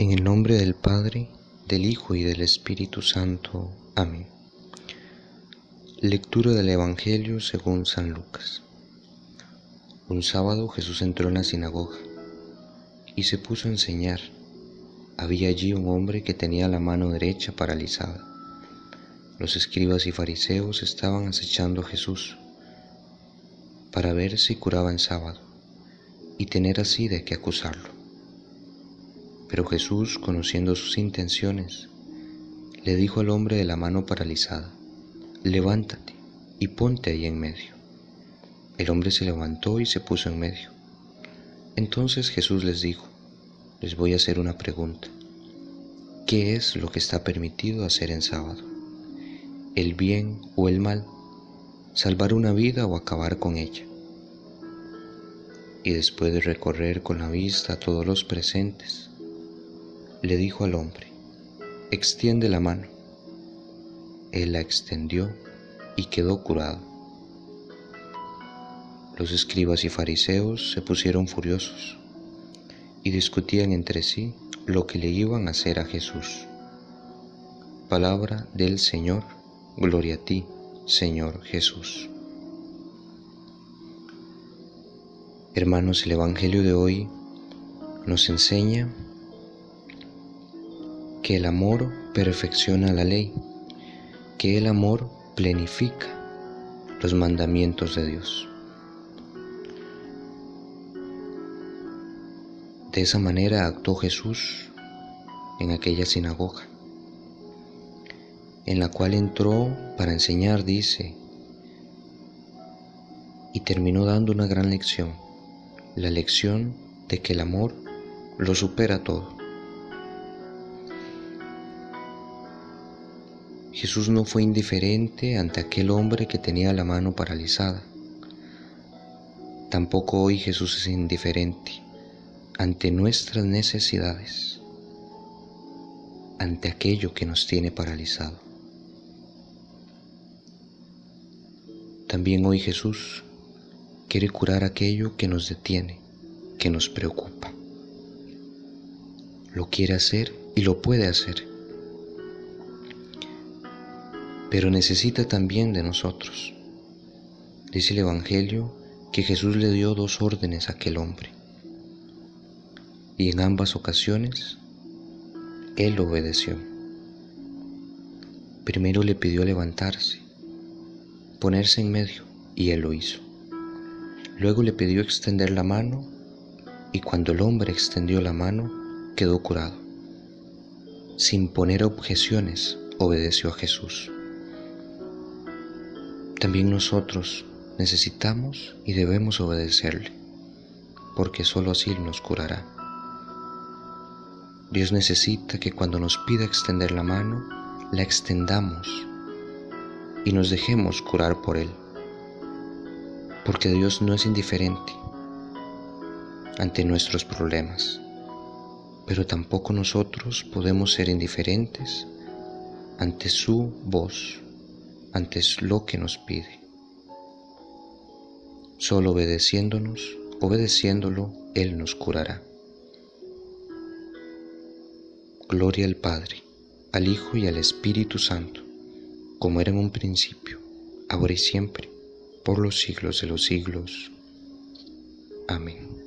En el nombre del Padre, del Hijo y del Espíritu Santo. Amén. Lectura del Evangelio según San Lucas. Un sábado Jesús entró en la sinagoga y se puso a enseñar. Había allí un hombre que tenía la mano derecha paralizada. Los escribas y fariseos estaban acechando a Jesús para ver si curaba en sábado y tener así de qué acusarlo. Pero Jesús, conociendo sus intenciones, le dijo al hombre de la mano paralizada, levántate y ponte ahí en medio. El hombre se levantó y se puso en medio. Entonces Jesús les dijo, les voy a hacer una pregunta. ¿Qué es lo que está permitido hacer en sábado? ¿El bien o el mal? ¿Salvar una vida o acabar con ella? Y después de recorrer con la vista a todos los presentes, le dijo al hombre, extiende la mano. Él la extendió y quedó curado. Los escribas y fariseos se pusieron furiosos y discutían entre sí lo que le iban a hacer a Jesús. Palabra del Señor, gloria a ti, Señor Jesús. Hermanos, el Evangelio de hoy nos enseña que el amor perfecciona la ley, que el amor plenifica los mandamientos de Dios. De esa manera actuó Jesús en aquella sinagoga, en la cual entró para enseñar, dice, y terminó dando una gran lección, la lección de que el amor lo supera todo. Jesús no fue indiferente ante aquel hombre que tenía la mano paralizada. Tampoco hoy Jesús es indiferente ante nuestras necesidades, ante aquello que nos tiene paralizado. También hoy Jesús quiere curar aquello que nos detiene, que nos preocupa. Lo quiere hacer y lo puede hacer pero necesita también de nosotros. Dice el Evangelio que Jesús le dio dos órdenes a aquel hombre, y en ambas ocasiones él obedeció. Primero le pidió levantarse, ponerse en medio, y él lo hizo. Luego le pidió extender la mano, y cuando el hombre extendió la mano, quedó curado. Sin poner objeciones, obedeció a Jesús. También nosotros necesitamos y debemos obedecerle, porque sólo así nos curará. Dios necesita que cuando nos pida extender la mano, la extendamos y nos dejemos curar por Él, porque Dios no es indiferente ante nuestros problemas, pero tampoco nosotros podemos ser indiferentes ante su voz antes lo que nos pide. Solo obedeciéndonos, obedeciéndolo, Él nos curará. Gloria al Padre, al Hijo y al Espíritu Santo, como era en un principio, ahora y siempre, por los siglos de los siglos. Amén.